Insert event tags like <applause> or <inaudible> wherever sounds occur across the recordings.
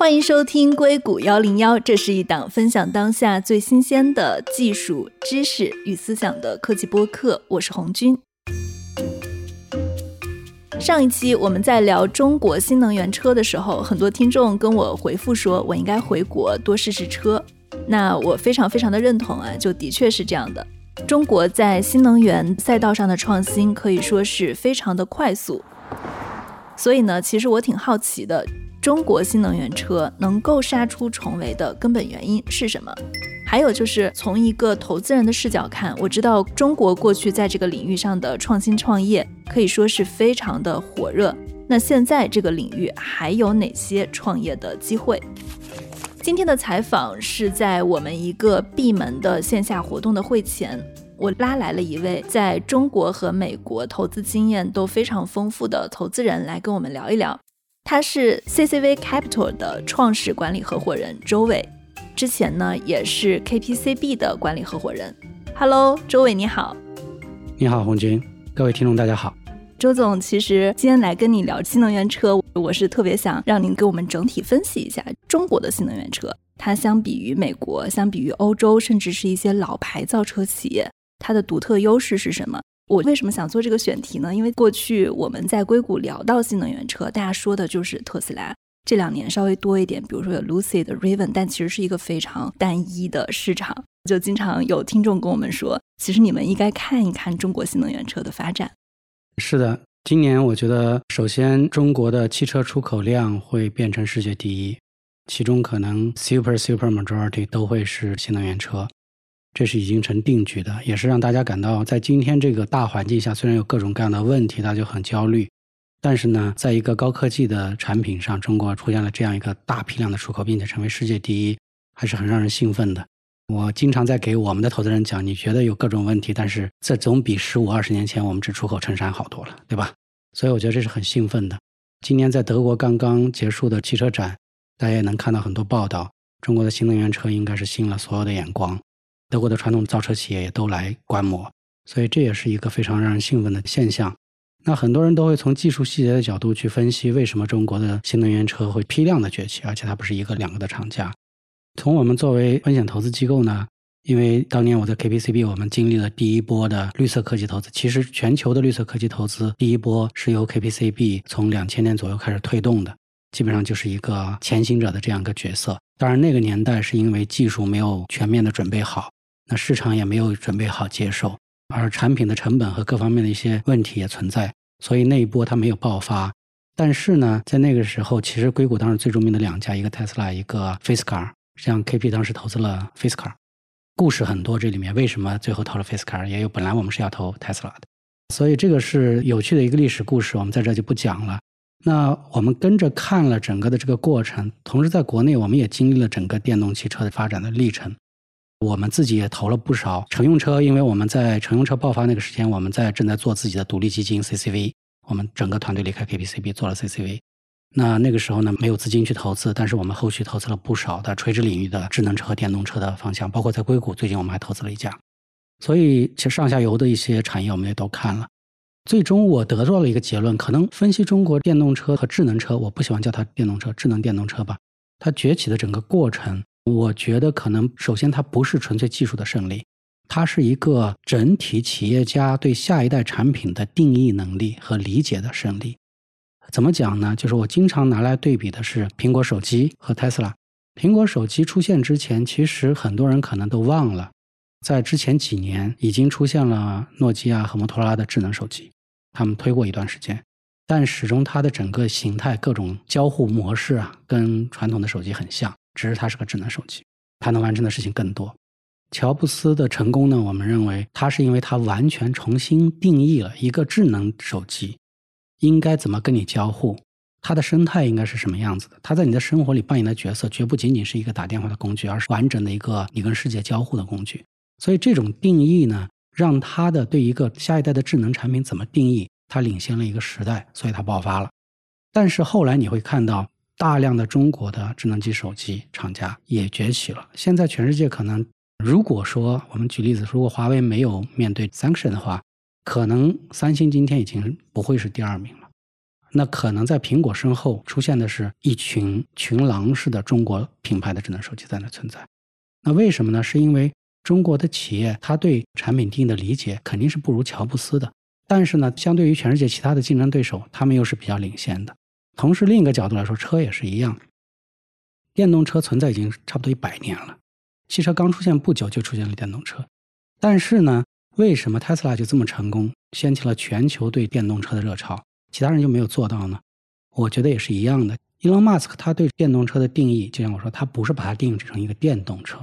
欢迎收听硅谷幺零幺，这是一档分享当下最新鲜的技术知识与思想的科技播客。我是红军。上一期我们在聊中国新能源车的时候，很多听众跟我回复说，我应该回国多试试车。那我非常非常的认同啊，就的确是这样的。中国在新能源赛道上的创新可以说是非常的快速。所以呢，其实我挺好奇的。中国新能源车能够杀出重围的根本原因是什么？还有就是从一个投资人的视角看，我知道中国过去在这个领域上的创新创业可以说是非常的火热。那现在这个领域还有哪些创业的机会？今天的采访是在我们一个闭门的线下活动的会前，我拉来了一位在中国和美国投资经验都非常丰富的投资人来跟我们聊一聊。他是 CCV Capital 的创始管理合伙人周伟，之前呢也是 KPCB 的管理合伙人。Hello，周伟你好。你好，红军，各位听众大家好。周总，其实今天来跟你聊新能源车，我是特别想让您给我们整体分析一下中国的新能源车，它相比于美国，相比于欧洲，甚至是一些老牌造车企业，它的独特优势是什么？我为什么想做这个选题呢？因为过去我们在硅谷聊到新能源车，大家说的就是特斯拉。这两年稍微多一点，比如说有 Lucid、Raven，但其实是一个非常单一的市场。就经常有听众跟我们说，其实你们应该看一看中国新能源车的发展。是的，今年我觉得，首先中国的汽车出口量会变成世界第一，其中可能 super super majority 都会是新能源车。这是已经成定局的，也是让大家感到，在今天这个大环境下，虽然有各种各样的问题，大家就很焦虑，但是呢，在一个高科技的产品上，中国出现了这样一个大批量的出口，并且成为世界第一，还是很让人兴奋的。我经常在给我们的投资人讲，你觉得有各种问题，但是这总比十五二十年前我们只出口衬衫好多了，对吧？所以我觉得这是很兴奋的。今年在德国刚刚结束的汽车展，大家也能看到很多报道，中国的新能源车应该是吸引了所有的眼光。德国的传统造车企业也都来观摩，所以这也是一个非常让人兴奋的现象。那很多人都会从技术细节的角度去分析，为什么中国的新能源车会批量的崛起，而且它不是一个两个的厂家。从我们作为风险投资机构呢，因为当年我在 KPCB，我们经历了第一波的绿色科技投资。其实全球的绿色科技投资第一波是由 KPCB 从两千年左右开始推动的，基本上就是一个前行者的这样一个角色。当然那个年代是因为技术没有全面的准备好。那市场也没有准备好接受，而产品的成本和各方面的一些问题也存在，所以那一波它没有爆发。但是呢，在那个时候，其实硅谷当时最著名的两家，一个特斯拉，一个 Fisker，像 KP 当时投资了 Fisker，故事很多。这里面为什么最后投了 Fisker，也有本来我们是要投特斯拉的，所以这个是有趣的一个历史故事，我们在这就不讲了。那我们跟着看了整个的这个过程，同时在国内我们也经历了整个电动汽车的发展的历程。我们自己也投了不少乘用车，因为我们在乘用车爆发那个时间，我们在正在做自己的独立基金 CCV。我们整个团队离开 KPCB 做了 CCV。那那个时候呢，没有资金去投资，但是我们后续投资了不少的垂直领域的智能车和电动车的方向，包括在硅谷，最近我们还投资了一家。所以，其实上下游的一些产业我们也都看了。最终我得到了一个结论：可能分析中国电动车和智能车，我不喜欢叫它电动车，智能电动车吧，它崛起的整个过程。我觉得可能首先它不是纯粹技术的胜利，它是一个整体企业家对下一代产品的定义能力和理解的胜利。怎么讲呢？就是我经常拿来对比的是苹果手机和特斯拉。苹果手机出现之前，其实很多人可能都忘了，在之前几年已经出现了诺基亚和摩托罗拉的智能手机，他们推过一段时间，但始终它的整个形态、各种交互模式啊，跟传统的手机很像。只是它是个智能手机，它能完成的事情更多。乔布斯的成功呢？我们认为他是因为他完全重新定义了一个智能手机应该怎么跟你交互，它的生态应该是什么样子的。它在你的生活里扮演的角色绝不仅仅是一个打电话的工具，而是完整的一个你跟世界交互的工具。所以这种定义呢，让他的对一个下一代的智能产品怎么定义，他领先了一个时代，所以他爆发了。但是后来你会看到。大量的中国的智能机手机厂家也崛起了。现在全世界可能，如果说我们举例子，如果华为没有面对 sanction 的话，可能三星今天已经不会是第二名了。那可能在苹果身后出现的是一群群狼式的中国品牌的智能手机在那存在。那为什么呢？是因为中国的企业它对产品定义的理解肯定是不如乔布斯的，但是呢，相对于全世界其他的竞争对手，他们又是比较领先的。同时，另一个角度来说，车也是一样，电动车存在已经差不多一百年了，汽车刚出现不久就出现了电动车，但是呢，为什么特斯拉就这么成功，掀起了全球对电动车的热潮？其他人就没有做到呢？我觉得也是一样的。伊隆马斯克他对电动车的定义，就像我说，他不是把它定义成一个电动车，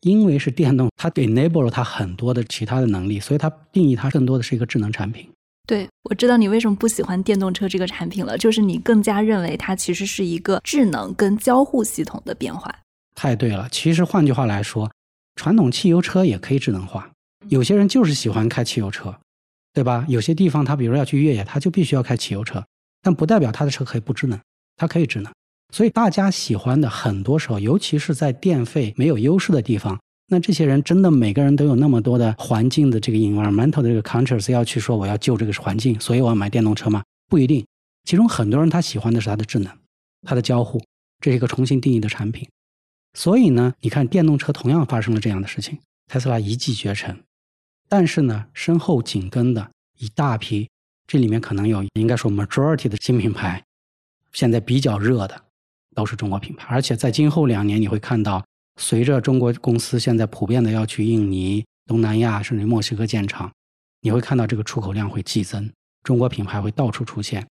因为是电动，它 enable 了它很多的其他的能力，所以它定义它更多的是一个智能产品。对，我知道你为什么不喜欢电动车这个产品了，就是你更加认为它其实是一个智能跟交互系统的变化。太对了，其实换句话来说，传统汽油车也可以智能化。有些人就是喜欢开汽油车。对吧？有些地方他比如要去越野，他就必须要开汽油车，但不代表他的车可以不智能，它可以智能。所以大家喜欢的很多时候，尤其是在电费没有优势的地方，那这些人真的每个人都有那么多的环境的这个 environmental 的这个 conscious 要去说我要救这个环境，所以我要买电动车吗？不一定。其中很多人他喜欢的是它的智能，它的交互，这是一个重新定义的产品。所以呢，你看电动车同样发生了这样的事情，特斯拉一骑绝尘。但是呢，身后紧跟的一大批，这里面可能有应该说 majority 的新品牌，现在比较热的都是中国品牌。而且在今后两年，你会看到，随着中国公司现在普遍的要去印尼、东南亚甚至墨西哥建厂，你会看到这个出口量会激增，中国品牌会到处出现，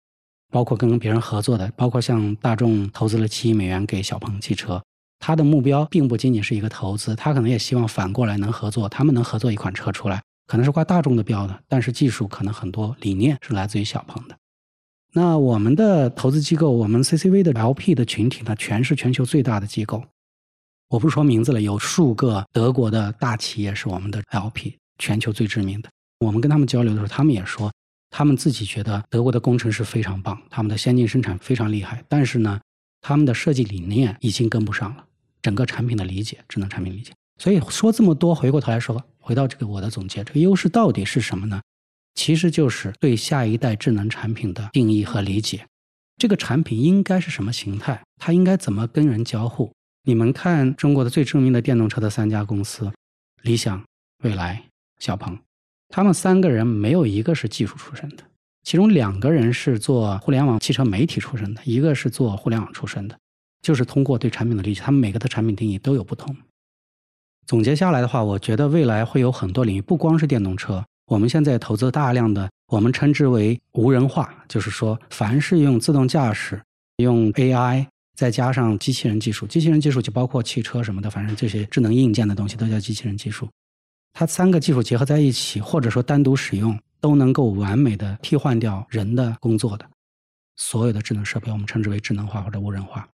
包括跟别人合作的，包括像大众投资了七亿美元给小鹏汽车。他的目标并不仅仅是一个投资，他可能也希望反过来能合作，他们能合作一款车出来，可能是挂大众的标的，但是技术可能很多理念是来自于小鹏的。那我们的投资机构，我们 CCV 的 LP 的群体呢，全是全球最大的机构，我不说名字了，有数个德国的大企业是我们的 LP，全球最知名的。我们跟他们交流的时候，他们也说，他们自己觉得德国的工程师非常棒，他们的先进生产非常厉害，但是呢，他们的设计理念已经跟不上了。整个产品的理解，智能产品理解。所以说这么多，回过头来说，回到这个我的总结，这个优势到底是什么呢？其实就是对下一代智能产品的定义和理解。这个产品应该是什么形态？它应该怎么跟人交互？你们看中国的最知名的电动车的三家公司，理想、蔚来、小鹏，他们三个人没有一个是技术出身的，其中两个人是做互联网汽车媒体出身的，一个是做互联网出身的。就是通过对产品的理解，他们每个的产品定义都有不同。总结下来的话，我觉得未来会有很多领域，不光是电动车。我们现在投资大量的，我们称之为无人化，就是说，凡是用自动驾驶、用 AI，再加上机器人技术，机器人技术就包括汽车什么的，反正这些智能硬件的东西都叫机器人技术。它三个技术结合在一起，或者说单独使用，都能够完美的替换掉人的工作的所有的智能设备，我们称之为智能化或者无人化。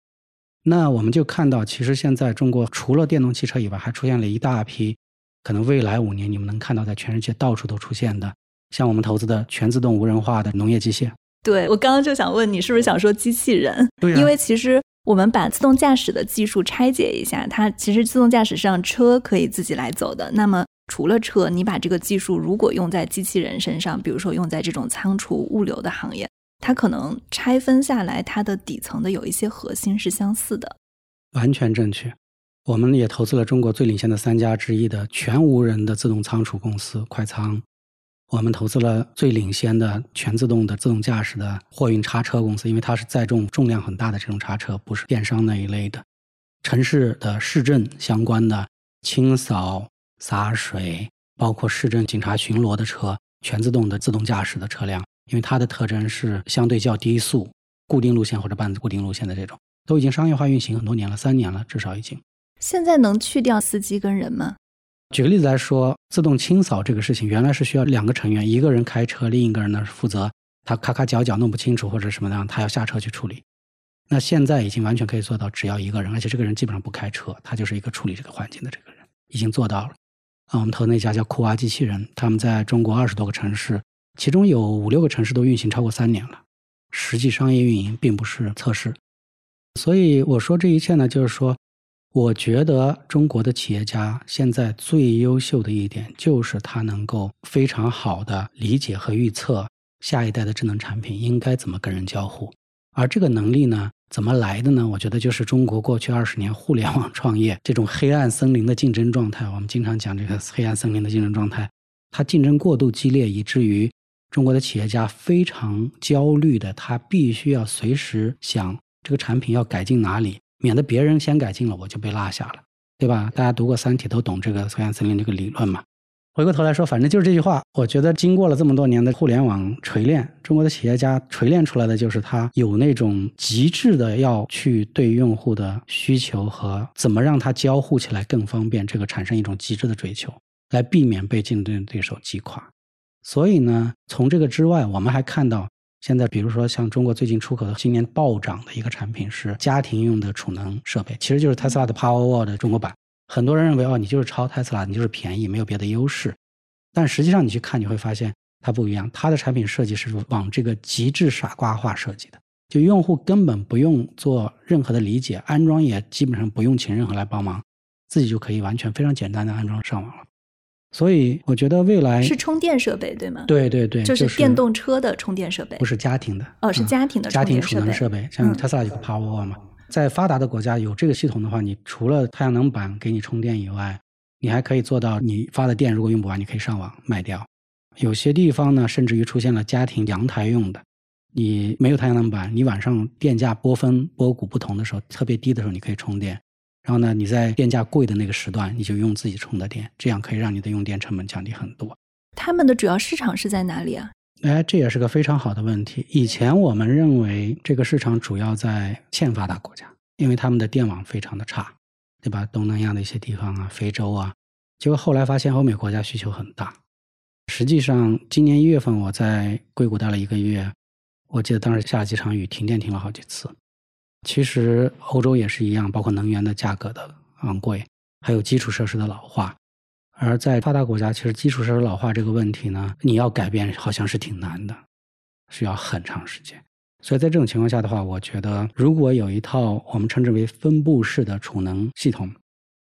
那我们就看到，其实现在中国除了电动汽车以外，还出现了一大批，可能未来五年你们能看到在全世界到处都出现的，像我们投资的全自动无人化的农业机械。对我刚刚就想问你，是不是想说机器人？对，因为其实我们把自动驾驶的技术拆解一下，它其实自动驾驶上车可以自己来走的。那么除了车，你把这个技术如果用在机器人身上，比如说用在这种仓储物流的行业。它可能拆分下来，它的底层的有一些核心是相似的，完全正确。我们也投资了中国最领先的三家之一的全无人的自动仓储公司快仓，我们投资了最领先的全自动的自动驾驶的货运叉车公司，因为它是载重重量很大的这种叉车，不是电商那一类的。城市的市政相关的清扫、洒水，包括市政警察巡逻的车，全自动的自动驾驶的车辆。因为它的特征是相对较低速、固定路线或者半固定路线的这种，都已经商业化运行很多年了，三年了至少已经。现在能去掉司机跟人吗？举个例子来说，自动清扫这个事情原来是需要两个成员，一个人开车，另一个人呢是负责他咔咔角角弄不清楚或者什么的，他要下车去处理。那现在已经完全可以做到，只要一个人，而且这个人基本上不开车，他就是一个处理这个环境的这个人，已经做到了。啊，我们投那家叫酷娃机器人，他们在中国二十多个城市。其中有五六个城市都运行超过三年了，实际商业运营并不是测试，所以我说这一切呢，就是说，我觉得中国的企业家现在最优秀的一点，就是他能够非常好的理解和预测下一代的智能产品应该怎么跟人交互。而这个能力呢，怎么来的呢？我觉得就是中国过去二十年互联网创业这种黑暗森林的竞争状态。我们经常讲这个黑暗森林的竞争状态，它竞争过度激烈，以至于中国的企业家非常焦虑的，他必须要随时想这个产品要改进哪里，免得别人先改进了，我就被落下了。对吧？大家读过《三体》都懂这个黑暗森林这个理论嘛。回过头来说，反正就是这句话。我觉得经过了这么多年的互联网锤炼，中国的企业家锤炼出来的就是他有那种极致的要去对用户的需求和怎么让它交互起来更方便，这个产生一种极致的追求，来避免被竞争对手击垮。所以呢，从这个之外，我们还看到。现在，比如说像中国最近出口的今年暴涨的一个产品是家庭用的储能设备，其实就是特斯拉的 Powerwall 的中国版。很多人认为哦，你就是抄特斯拉，你就是便宜，没有别的优势。但实际上你去看，你会发现它不一样。它的产品设计是往这个极致傻瓜化设计的，就用户根本不用做任何的理解，安装也基本上不用请任何来帮忙，自己就可以完全非常简单的安装上网了。所以我觉得未来是充电设备对吗？对对对，就是电动车的充电设备，不是家庭的哦，是家庭的家庭储能设备，像特斯拉有个 Powerwall 嘛，在发达的国家有这个系统的话，你除了太阳能板给你充电以外，你还可以做到你发的电如果用不完，你可以上网卖掉。有些地方呢，甚至于出现了家庭阳台用的，你没有太阳能板，你晚上电价波峰波谷不同的时候，特别低的时候，你可以充电。然后呢，你在电价贵的那个时段，你就用自己充的电，这样可以让你的用电成本降低很多。他们的主要市场是在哪里啊？哎，这也是个非常好的问题。以前我们认为这个市场主要在欠发达国家，因为他们的电网非常的差，对吧？东南亚的一些地方啊，非洲啊，结果后来发现欧美国家需求很大。实际上，今年一月份我在硅谷待了一个月，我记得当时下了几场雨，停电停了好几次。其实欧洲也是一样，包括能源的价格的昂贵，还有基础设施的老化。而在发达国家，其实基础设施老化这个问题呢，你要改变好像是挺难的，需要很长时间。所以在这种情况下的话，我觉得如果有一套我们称之为分布式的储能系统，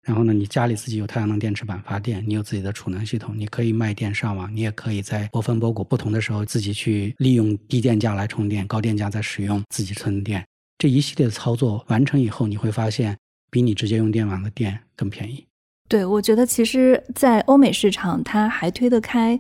然后呢，你家里自己有太阳能电池板发电，你有自己的储能系统，你可以卖电上网，你也可以在波峰波谷不同的时候自己去利用低电价来充电，高电价再使用自己存电。这一系列的操作完成以后，你会发现比你直接用电网的电更便宜。对，我觉得其实，在欧美市场，它还推得开，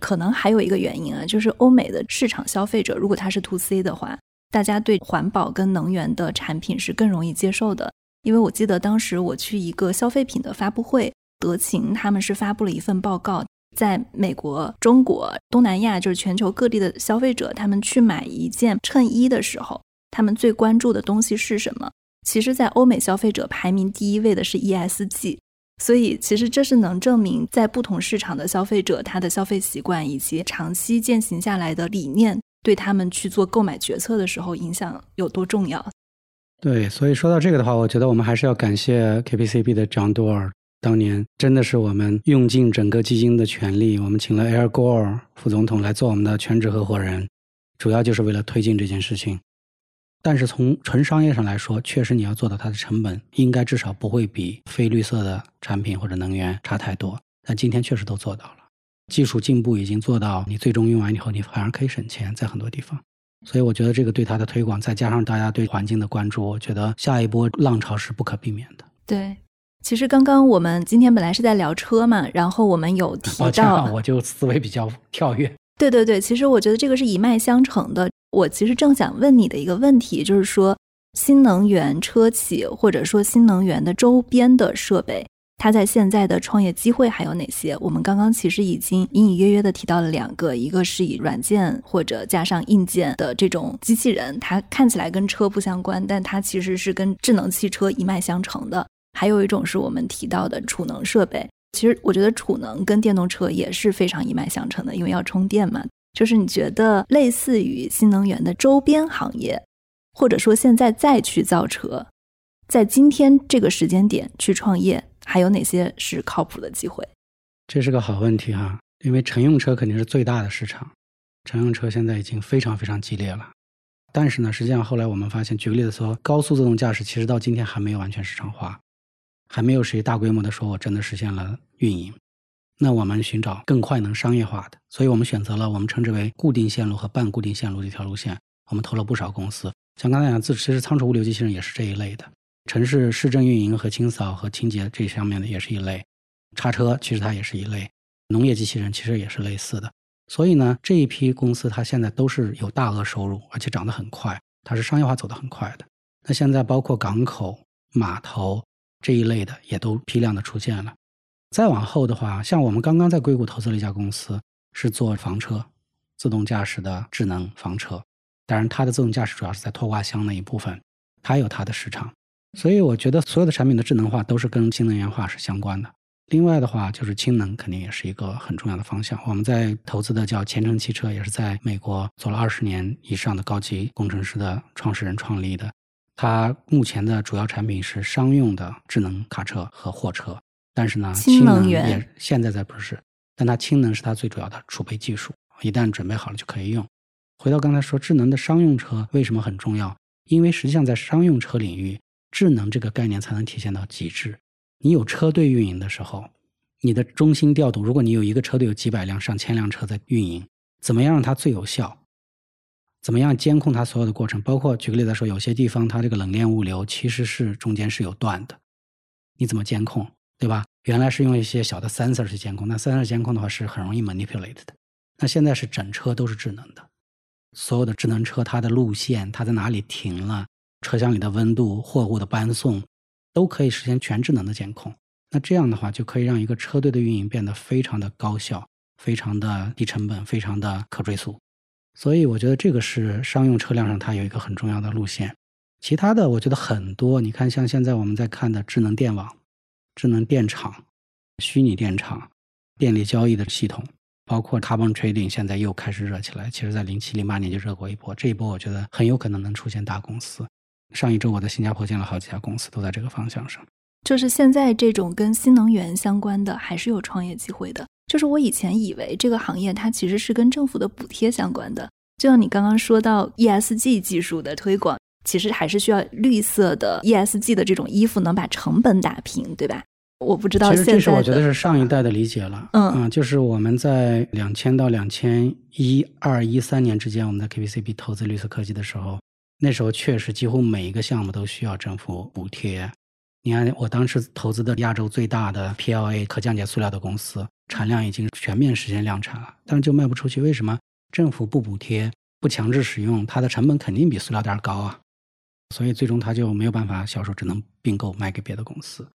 可能还有一个原因啊，就是欧美的市场消费者，如果他是 to C 的话，大家对环保跟能源的产品是更容易接受的。因为我记得当时我去一个消费品的发布会，德勤他们是发布了一份报告，在美国、中国、东南亚，就是全球各地的消费者，他们去买一件衬衣的时候。他们最关注的东西是什么？其实，在欧美消费者排名第一位的是 ESG，所以其实这是能证明在不同市场的消费者他的消费习惯以及长期践行下来的理念，对他们去做购买决策的时候影响有多重要。对，所以说到这个的话，我觉得我们还是要感谢 KPCB 的 John Doerr，当年真的是我们用尽整个基金的全力，我们请了 Air Gore 副总统来做我们的全职合伙人，主要就是为了推进这件事情。但是从纯商业上来说，确实你要做到它的成本，应该至少不会比非绿色的产品或者能源差太多。但今天确实都做到了，技术进步已经做到，你最终用完以后，你反而可以省钱，在很多地方。所以我觉得这个对它的推广，再加上大家对环境的关注，我觉得下一波浪潮是不可避免的。对，其实刚刚我们今天本来是在聊车嘛，然后我们有 <laughs> 提到，我就思维比较跳跃。对对对，其实我觉得这个是一脉相承的。我其实正想问你的一个问题，就是说新能源车企或者说新能源的周边的设备，它在现在的创业机会还有哪些？我们刚刚其实已经隐隐约约的提到了两个，一个是以软件或者加上硬件的这种机器人，它看起来跟车不相关，但它其实是跟智能汽车一脉相承的；还有一种是我们提到的储能设备。其实我觉得储能跟电动车也是非常一脉相承的，因为要充电嘛。就是你觉得类似于新能源的周边行业，或者说现在再去造车，在今天这个时间点去创业，还有哪些是靠谱的机会？这是个好问题哈，因为乘用车肯定是最大的市场，乘用车现在已经非常非常激烈了。但是呢，实际上后来我们发现，举个例子说，高速自动驾驶其实到今天还没有完全市场化，还没有谁大规模的说我真的实现了运营。那我们寻找更快能商业化的，所以我们选择了我们称之为固定线路和半固定线路这条路线。我们投了不少公司，像刚才讲，自其实仓储物流机器人也是这一类的，城市市政运营和清扫和清洁这上面的也是一类，叉车其实它也是一类，农业机器人其实也是类似的。所以呢，这一批公司它现在都是有大额收入，而且涨得很快，它是商业化走得很快的。那现在包括港口、码头这一类的也都批量的出现了。再往后的话，像我们刚刚在硅谷投资了一家公司，是做房车，自动驾驶的智能房车。当然，它的自动驾驶主要是在拖挂箱那一部分，它有它的市场。所以我觉得所有的产品的智能化都是跟新能源化是相关的。另外的话，就是氢能肯定也是一个很重要的方向。我们在投资的叫前程汽车，也是在美国做了二十年以上的高级工程师的创始人创立的。它目前的主要产品是商用的智能卡车和货车。但是呢，氢能也现在在不是，但它氢能是它最主要的储备技术，一旦准备好了就可以用。回到刚才说智能的商用车为什么很重要？因为实际上在商用车领域，智能这个概念才能体现到极致。你有车队运营的时候，你的中心调度，如果你有一个车队有几百辆、上千辆车在运营，怎么样让它最有效？怎么样监控它所有的过程？包括举个例子说，有些地方它这个冷链物流其实是中间是有断的，你怎么监控？对吧？原来是用一些小的 sensor 去监控，那 sensor 监控的话是很容易 manipulate 的。那现在是整车都是智能的，所有的智能车它的路线，它在哪里停了，车厢里的温度、货物的搬送，都可以实现全智能的监控。那这样的话，就可以让一个车队的运营变得非常的高效、非常的低成本、非常的可追溯。所以我觉得这个是商用车辆上它有一个很重要的路线。其他的，我觉得很多，你看像现在我们在看的智能电网。智能电厂、虚拟电厂、电力交易的系统，包括 carbon trading，现在又开始热起来。其实，在零七、零八年就热过一波，这一波我觉得很有可能能出现大公司。上一周我在新加坡见了好几家公司，都在这个方向上。就是现在这种跟新能源相关的，还是有创业机会的。就是我以前以为这个行业它其实是跟政府的补贴相关的，就像你刚刚说到 ESG 技术的推广。其实还是需要绿色的 ESG 的这种衣服，能把成本打平，对吧？我不知道。其实这是我觉得是上一代的理解了。嗯，就是我们在两千到两千一二一三年之间，我们在 KPCB 投资绿色科技的时候，那时候确实几乎每一个项目都需要政府补贴。你看，我当时投资的亚洲最大的 PLA 可降解塑料的公司，产量已经全面实现量产了，但是就卖不出去。为什么？政府不补贴，不强制使用，它的成本肯定比塑料袋高啊。所以最终它就没有办法销售，只能并购卖给别的公司。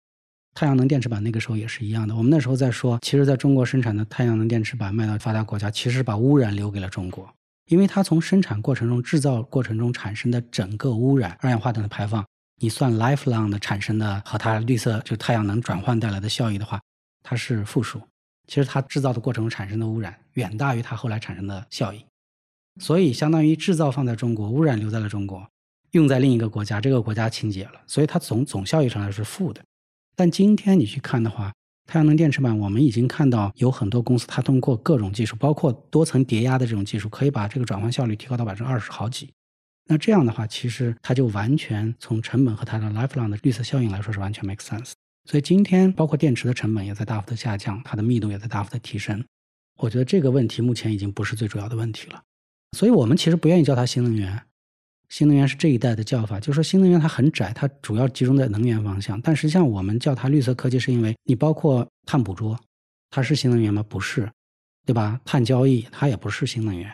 太阳能电池板那个时候也是一样的。我们那时候在说，其实在中国生产的太阳能电池板卖到发达国家，其实把污染留给了中国，因为它从生产过程中、制造过程中产生的整个污染、二氧化碳的排放，你算 lifelong 的产生的和它绿色就太阳能转换带来的效益的话，它是负数。其实它制造的过程中产生的污染远大于它后来产生的效益，所以相当于制造放在中国，污染留在了中国。用在另一个国家，这个国家清洁了，所以它总总效益上来说是负的。但今天你去看的话，太阳能电池板，我们已经看到有很多公司，它通过各种技术，包括多层叠压的这种技术，可以把这个转换效率提高到百分之二十好几。那这样的话，其实它就完全从成本和它的 lifelong 的绿色效应来说是完全 make sense。所以今天包括电池的成本也在大幅的下降，它的密度也在大幅的提升。我觉得这个问题目前已经不是最主要的问题了。所以我们其实不愿意叫它新能源。新能源是这一代的叫法，就是说新能源它很窄，它主要集中在能源方向。但实际上我们叫它绿色科技，是因为你包括碳捕捉，它是新能源吗？不是，对吧？碳交易它也不是新能源，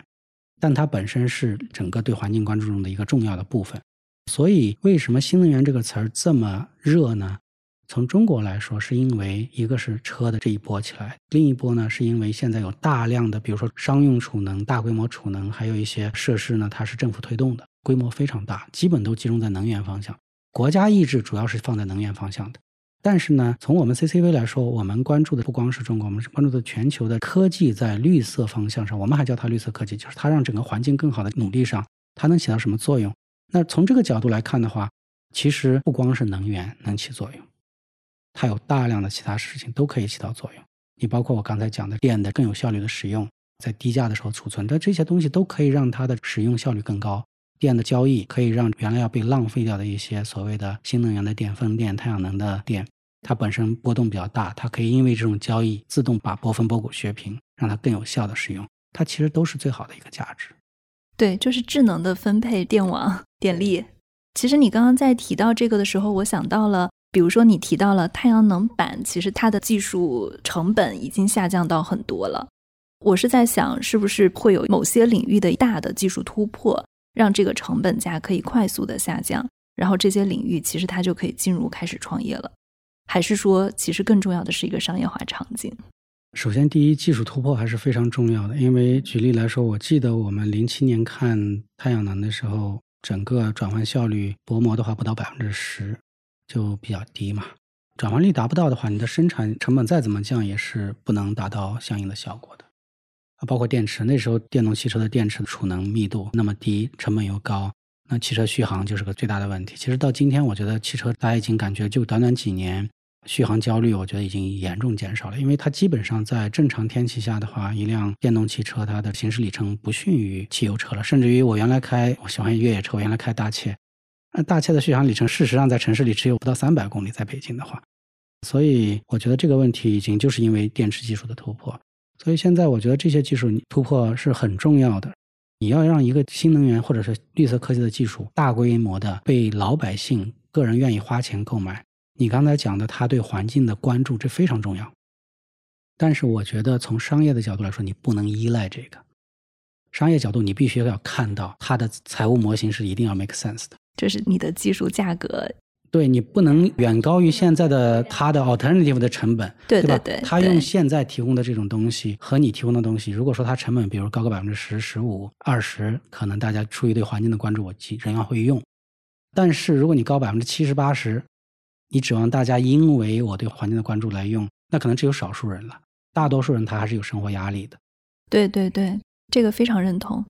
但它本身是整个对环境关注中的一个重要的部分。所以为什么新能源这个词儿这么热呢？从中国来说，是因为一个是车的这一波起来，另一波呢是因为现在有大量的，比如说商用储能、大规模储能，还有一些设施呢，它是政府推动的。规模非常大，基本都集中在能源方向。国家意志主要是放在能源方向的。但是呢，从我们 CCV 来说，我们关注的不光是中国，我们是关注的全球的科技在绿色方向上。我们还叫它绿色科技，就是它让整个环境更好的努力上，它能起到什么作用？那从这个角度来看的话，其实不光是能源能起作用，它有大量的其他事情都可以起到作用。你包括我刚才讲的电的更有效率的使用，在低价的时候储存，的这些东西都可以让它的使用效率更高。电的交易可以让原来要被浪费掉的一些所谓的新能源的电、风电、太阳能的电，它本身波动比较大，它可以因为这种交易自动把波峰波谷削平，让它更有效的使用，它其实都是最好的一个价值。对，就是智能的分配电网电力。其实你刚刚在提到这个的时候，我想到了，比如说你提到了太阳能板，其实它的技术成本已经下降到很多了。我是在想，是不是会有某些领域的大的技术突破，让这个成本价可以快速的下降，然后这些领域其实它就可以进入开始创业了？还是说，其实更重要的是一个商业化场景？首先，第一，技术突破还是非常重要的。因为举例来说，我记得我们零七年看太阳能的时候，整个转换效率薄膜的话不到百分之十，就比较低嘛。转换率达不到的话，你的生产成本再怎么降，也是不能达到相应的效果。啊，包括电池，那时候电动汽车的电池储能密度那么低，成本又高，那汽车续航就是个最大的问题。其实到今天，我觉得汽车大家已经感觉，就短短几年。续航焦虑，我觉得已经严重减少了，因为它基本上在正常天气下的话，一辆电动汽车它的行驶里程不逊于汽油车了。甚至于我原来开，我喜欢越野车，我原来开大切，那大切的续航里程事实上在城市里只有不到三百公里，在北京的话，所以我觉得这个问题已经就是因为电池技术的突破。所以现在我觉得这些技术突破是很重要的。你要让一个新能源或者是绿色科技的技术大规模的被老百姓个人愿意花钱购买。你刚才讲的，他对环境的关注，这非常重要。但是我觉得，从商业的角度来说，你不能依赖这个。商业角度，你必须要看到它的财务模型是一定要 make sense 的。就是你的技术价格。对你不能远高于现在的它的 alternative 的成本，对吧？对。他用现在提供的这种东西和你提供的东西，如果说它成本比如高个百分之十、十五、二十，可能大家出于对环境的关注，我仍然会用。但是如果你高百分之七十、八十，你指望大家因为我对环境的关注来用，那可能只有少数人了。大多数人他还是有生活压力的。对对对，这个非常认同。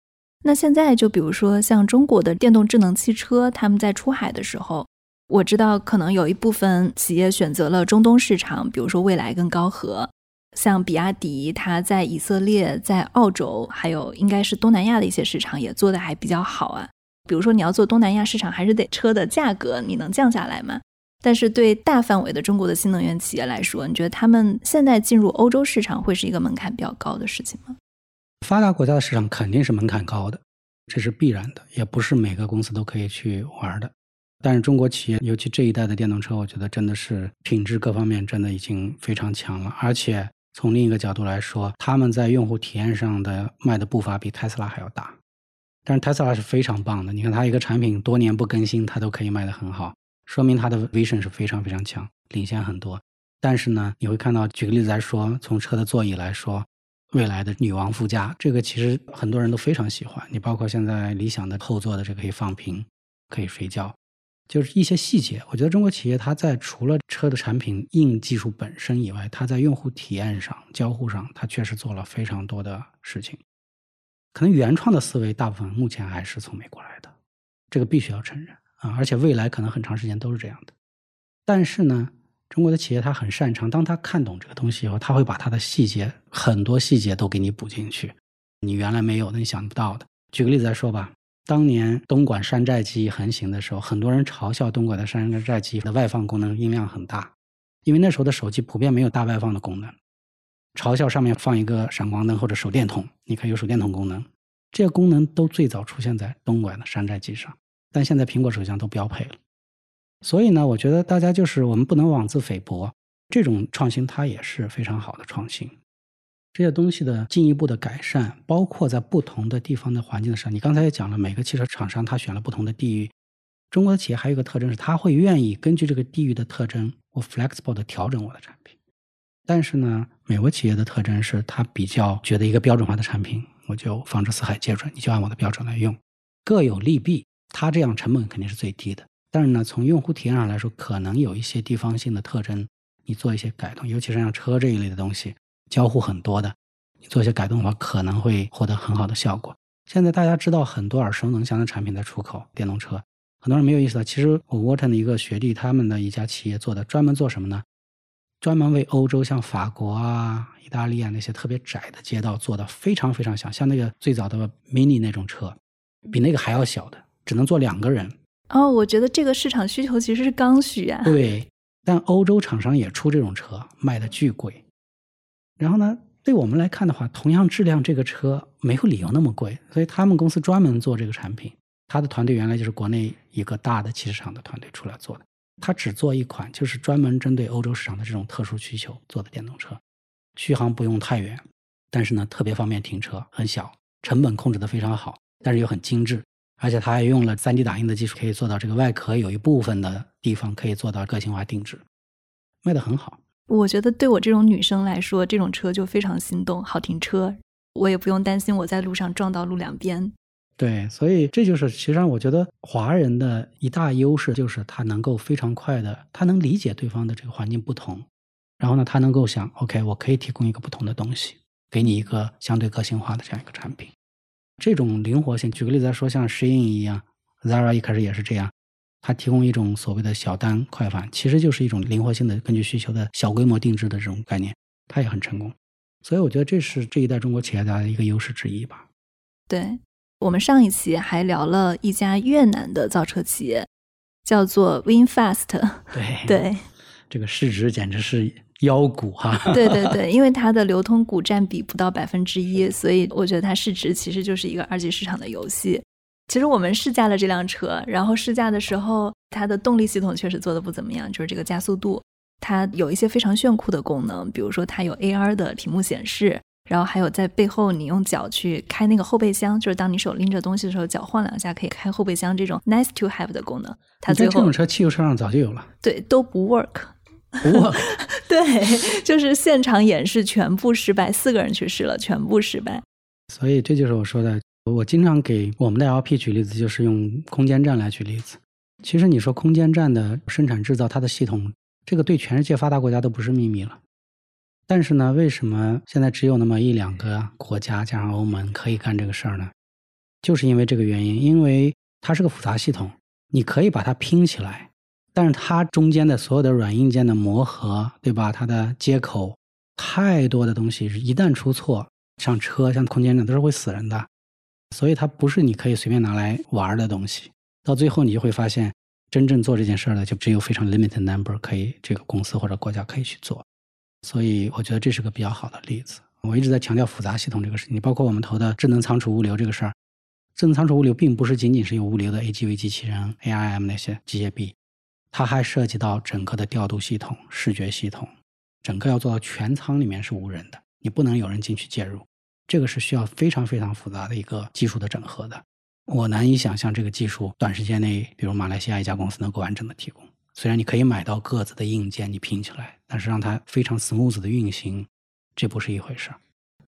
那现在就比如说像中国的电动智能汽车，他们在出海的时候，我知道可能有一部分企业选择了中东市场，比如说蔚来跟高和。像比亚迪，它在以色列、在澳洲，还有应该是东南亚的一些市场也做的还比较好啊。比如说你要做东南亚市场，还是得车的价格你能降下来吗？但是对大范围的中国的新能源企业来说，你觉得他们现在进入欧洲市场会是一个门槛比较高的事情吗？发达国家的市场肯定是门槛高的，这是必然的，也不是每个公司都可以去玩的。但是中国企业，尤其这一代的电动车，我觉得真的是品质各方面真的已经非常强了。而且从另一个角度来说，他们在用户体验上的迈的步伐比特斯拉还要大。但是特斯拉是非常棒的，你看它一个产品多年不更新，它都可以卖得很好。说明它的 vision 是非常非常强，领先很多。但是呢，你会看到，举个例子来说，从车的座椅来说，未来的女王副驾，这个其实很多人都非常喜欢。你包括现在理想的后座的这个可以放平，可以睡觉，就是一些细节。我觉得中国企业它在除了车的产品硬技术本身以外，它在用户体验上、交互上，它确实做了非常多的事情。可能原创的思维大部分目前还是从美国来的，这个必须要承认。啊，而且未来可能很长时间都是这样的。但是呢，中国的企业它很擅长，当他看懂这个东西以后，他会把它的细节很多细节都给你补进去，你原来没有的、你想不到的。举个例子来说吧，当年东莞山寨机横行的时候，很多人嘲笑东莞的山寨机的外放功能音量很大，因为那时候的手机普遍没有大外放的功能，嘲笑上面放一个闪光灯或者手电筒，你可以有手电筒功能，这些功能都最早出现在东莞的山寨机上。但现在苹果手机上都标配了，所以呢，我觉得大家就是我们不能妄自菲薄，这种创新它也是非常好的创新。这些东西的进一步的改善，包括在不同的地方的环境的上，你刚才也讲了，每个汽车厂商他选了不同的地域。中国的企业还有一个特征是，他会愿意根据这个地域的特征，我 flexible 的调整我的产品。但是呢，美国企业的特征是，他比较觉得一个标准化的产品，我就放之四海皆准，你就按我的标准来用，各有利弊。它这样成本肯定是最低的，但是呢，从用户体验上来说，可能有一些地方性的特征，你做一些改动，尤其是像车这一类的东西，交互很多的，你做一些改动的话，可能会获得很好的效果。现在大家知道很多耳熟能详的产品在出口电动车，很多人没有意识到，其实我沃特的一个学弟，他们的一家企业做的，专门做什么呢？专门为欧洲像法国啊、意大利啊那些特别窄的街道做的非常非常小，像那个最早的 Mini 那种车，比那个还要小的。只能坐两个人哦，我觉得这个市场需求其实是刚需啊。对，但欧洲厂商也出这种车，卖的巨贵。然后呢，对我们来看的话，同样质量这个车没有理由那么贵，所以他们公司专门做这个产品。他的团队原来就是国内一个大的汽车厂的团队出来做的，他只做一款，就是专门针对欧洲市场的这种特殊需求做的电动车，续航不用太远，但是呢特别方便停车，很小，成本控制的非常好，但是又很精致。而且它还用了 3D 打印的技术，可以做到这个外壳有一部分的地方可以做到个性化定制，卖的很好。我觉得对我这种女生来说，这种车就非常心动，好停车，我也不用担心我在路上撞到路两边。对，所以这就是其实上我觉得华人的一大优势，就是他能够非常快的，他能理解对方的这个环境不同，然后呢，他能够想，OK，我可以提供一个不同的东西，给你一个相对个性化的这样一个产品。这种灵活性，举个例子来说，像 Shein 一样，Zara 一开始也是这样，它提供一种所谓的小单快反，其实就是一种灵活性的根据需求的小规模定制的这种概念，它也很成功。所以我觉得这是这一代中国企业家的一个优势之一吧。对我们上一期还聊了一家越南的造车企业，叫做 WinFast。<laughs> 对对，这个市值简直是。妖股哈，<laughs> 对对对，因为它的流通股占比不到百分之一，所以我觉得它市值其实就是一个二级市场的游戏。其实我们试驾了这辆车，然后试驾的时候，它的动力系统确实做的不怎么样，就是这个加速度，它有一些非常炫酷的功能，比如说它有 AR 的屏幕显示，然后还有在背后你用脚去开那个后备箱，就是当你手拎着东西的时候，脚晃两下可以开后备箱这种 nice to have 的功能。它最后这种车汽油车上早就有了，对，都不 work。不 work，，<laughs> 对，就是现场演示全部失败，四个人去试了，全部失败。所以这就是我说的，我经常给我们的 LP 举例子，就是用空间站来举例子。其实你说空间站的生产制造，它的系统，这个对全世界发达国家都不是秘密了。但是呢，为什么现在只有那么一两个国家加上欧盟可以干这个事儿呢？就是因为这个原因，因为它是个复杂系统，你可以把它拼起来。但是它中间的所有的软硬件的磨合，对吧？它的接口太多的东西，一旦出错，像车、像空间站都是会死人的。所以它不是你可以随便拿来玩的东西。到最后你就会发现，真正做这件事儿的就只有非常 limited number 可以这个公司或者国家可以去做。所以我觉得这是个比较好的例子。我一直在强调复杂系统这个事情，包括我们投的智能仓储物流这个事儿。智能仓储物流并不是仅仅是有物流的 AGV 机器人、AIM 那些机械臂。它还涉及到整个的调度系统、视觉系统，整个要做到全仓里面是无人的，你不能有人进去介入，这个是需要非常非常复杂的一个技术的整合的。我难以想象这个技术短时间内，比如马来西亚一家公司能够完整的提供。虽然你可以买到各自的硬件，你拼起来，但是让它非常 smooth 的运行，这不是一回事儿。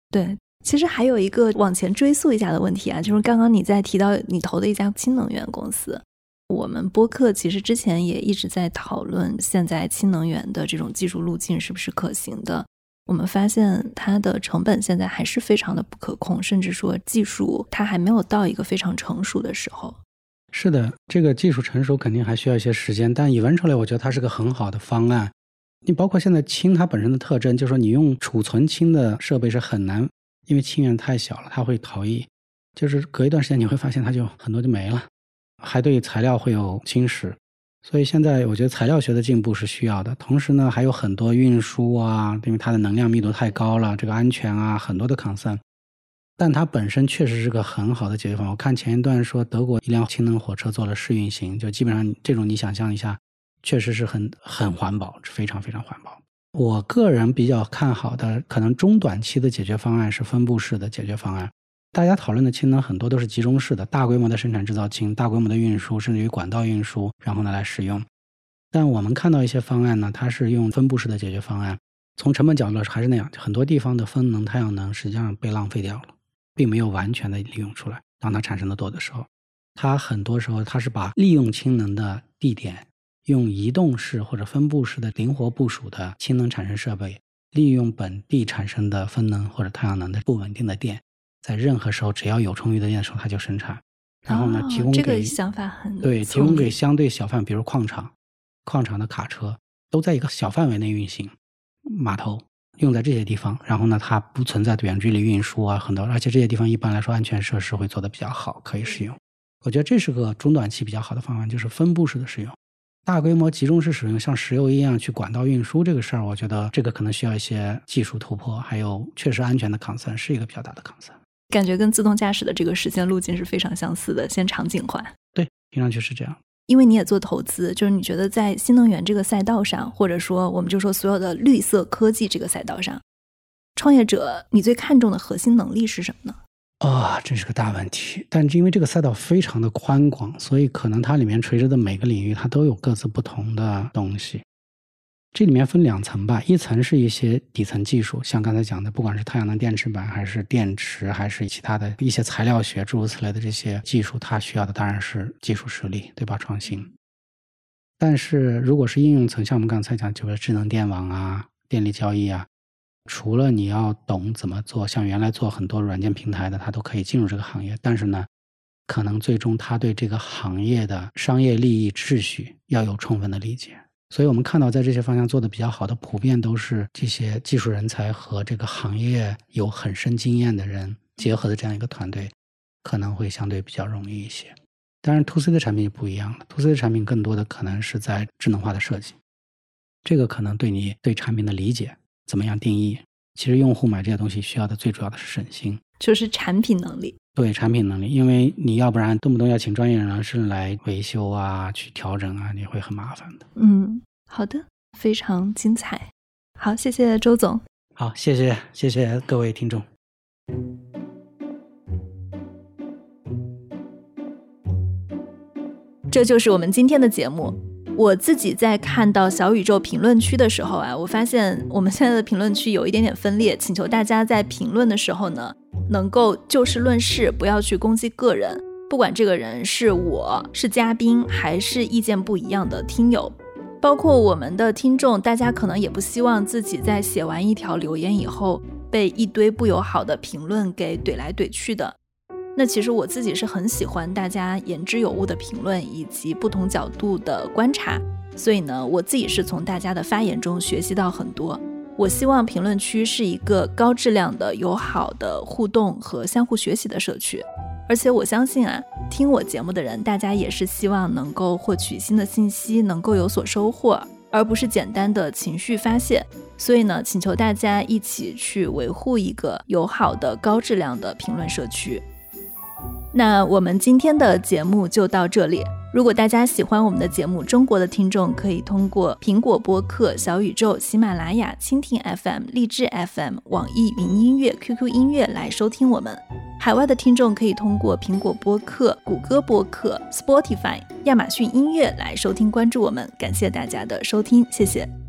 对，其实还有一个往前追溯一下的问题啊，就是刚刚你在提到你投的一家氢能源公司。我们播客其实之前也一直在讨论，现在氢能源的这种技术路径是不是可行的？我们发现它的成本现在还是非常的不可控，甚至说技术它还没有到一个非常成熟的时候。是的，这个技术成熟肯定还需要一些时间，但乙烷抽离我觉得它是个很好的方案。你包括现在氢它本身的特征，就是说你用储存氢的设备是很难，因为氢源太小了，它会逃逸，就是隔一段时间你会发现它就很多就没了。还对材料会有侵蚀，所以现在我觉得材料学的进步是需要的。同时呢，还有很多运输啊，因为它的能量密度太高了，这个安全啊，很多的 concern。但它本身确实是个很好的解决方案。我看前一段说德国一辆氢能火车做了试运行，就基本上这种你想象一下，确实是很很环保，非常非常环保。我个人比较看好的，可能中短期的解决方案是分布式的解决方案。大家讨论的氢能很多都是集中式的，大规模的生产制造氢，大规模的运输，甚至于管道运输，然后呢来使用。但我们看到一些方案呢，它是用分布式的解决方案。从成本角度还是那样，很多地方的风能、太阳能实际上被浪费掉了，并没有完全的利用出来。当它产生的多的时候，它很多时候它是把利用氢能的地点，用移动式或者分布式的灵活部署的氢能产生设备，利用本地产生的风能或者太阳能的不稳定的电。在任何时候，只要有充裕的电的时候，它就生产。然后呢，提供给这个想法很对，提供给相对小范，比如矿场、矿场的卡车，都在一个小范围内运行。码头用在这些地方，然后呢，它不存在远距离运输啊，很多，而且这些地方一般来说安全设施会做的比较好，可以使用。我觉得这是个中短期比较好的方案，就是分布式的使用。大规模集中式使用，像石油一样去管道运输这个事儿，我觉得这个可能需要一些技术突破，还有确实安全的 concern 是一个比较大的 concern。感觉跟自动驾驶的这个实现路径是非常相似的，先场景化。对，听上去是这样。因为你也做投资，就是你觉得在新能源这个赛道上，或者说我们就说所有的绿色科技这个赛道上，创业者你最看重的核心能力是什么呢？啊，这是个大问题。但是因为这个赛道非常的宽广，所以可能它里面垂直的每个领域，它都有各自不同的东西。这里面分两层吧，一层是一些底层技术，像刚才讲的，不管是太阳能电池板，还是电池，还是其他的一些材料学诸如此类的这些技术，它需要的当然是技术实力，对吧？创新。但是如果是应用层，像我们刚才讲，就是智能电网啊、电力交易啊，除了你要懂怎么做，像原来做很多软件平台的，它都可以进入这个行业。但是呢，可能最终他对这个行业的商业利益秩序要有充分的理解。所以我们看到，在这些方向做的比较好的，普遍都是这些技术人才和这个行业有很深经验的人结合的这样一个团队，可能会相对比较容易一些。当然，to C 的产品就不一样了，to C 的产品更多的可能是在智能化的设计，这个可能对你对产品的理解怎么样定义，其实用户买这些东西需要的最主要的是省心，就是产品能力。对产品能力，因为你要不然动不动要请专业人士来维修啊，去调整啊，你会很麻烦的。嗯，好的，非常精彩。好，谢谢周总。好，谢谢谢谢各位听众。这就是我们今天的节目。我自己在看到小宇宙评论区的时候啊，我发现我们现在的评论区有一点点分裂，请求大家在评论的时候呢。能够就事论事，不要去攻击个人。不管这个人是我是嘉宾，还是意见不一样的听友，包括我们的听众，大家可能也不希望自己在写完一条留言以后，被一堆不友好的评论给怼来怼去的。那其实我自己是很喜欢大家言之有物的评论，以及不同角度的观察。所以呢，我自己是从大家的发言中学习到很多。我希望评论区是一个高质量的、友好的互动和相互学习的社区，而且我相信啊，听我节目的人，大家也是希望能够获取新的信息，能够有所收获，而不是简单的情绪发泄。所以呢，请求大家一起去维护一个友好的、高质量的评论社区。那我们今天的节目就到这里。如果大家喜欢我们的节目，中国的听众可以通过苹果播客、小宇宙、喜马拉雅、蜻蜓 FM、荔枝 FM、网易云音乐、QQ 音乐来收听我们；海外的听众可以通过苹果播客、谷歌播客、Spotify、亚马逊音乐来收听关注我们。感谢大家的收听，谢谢。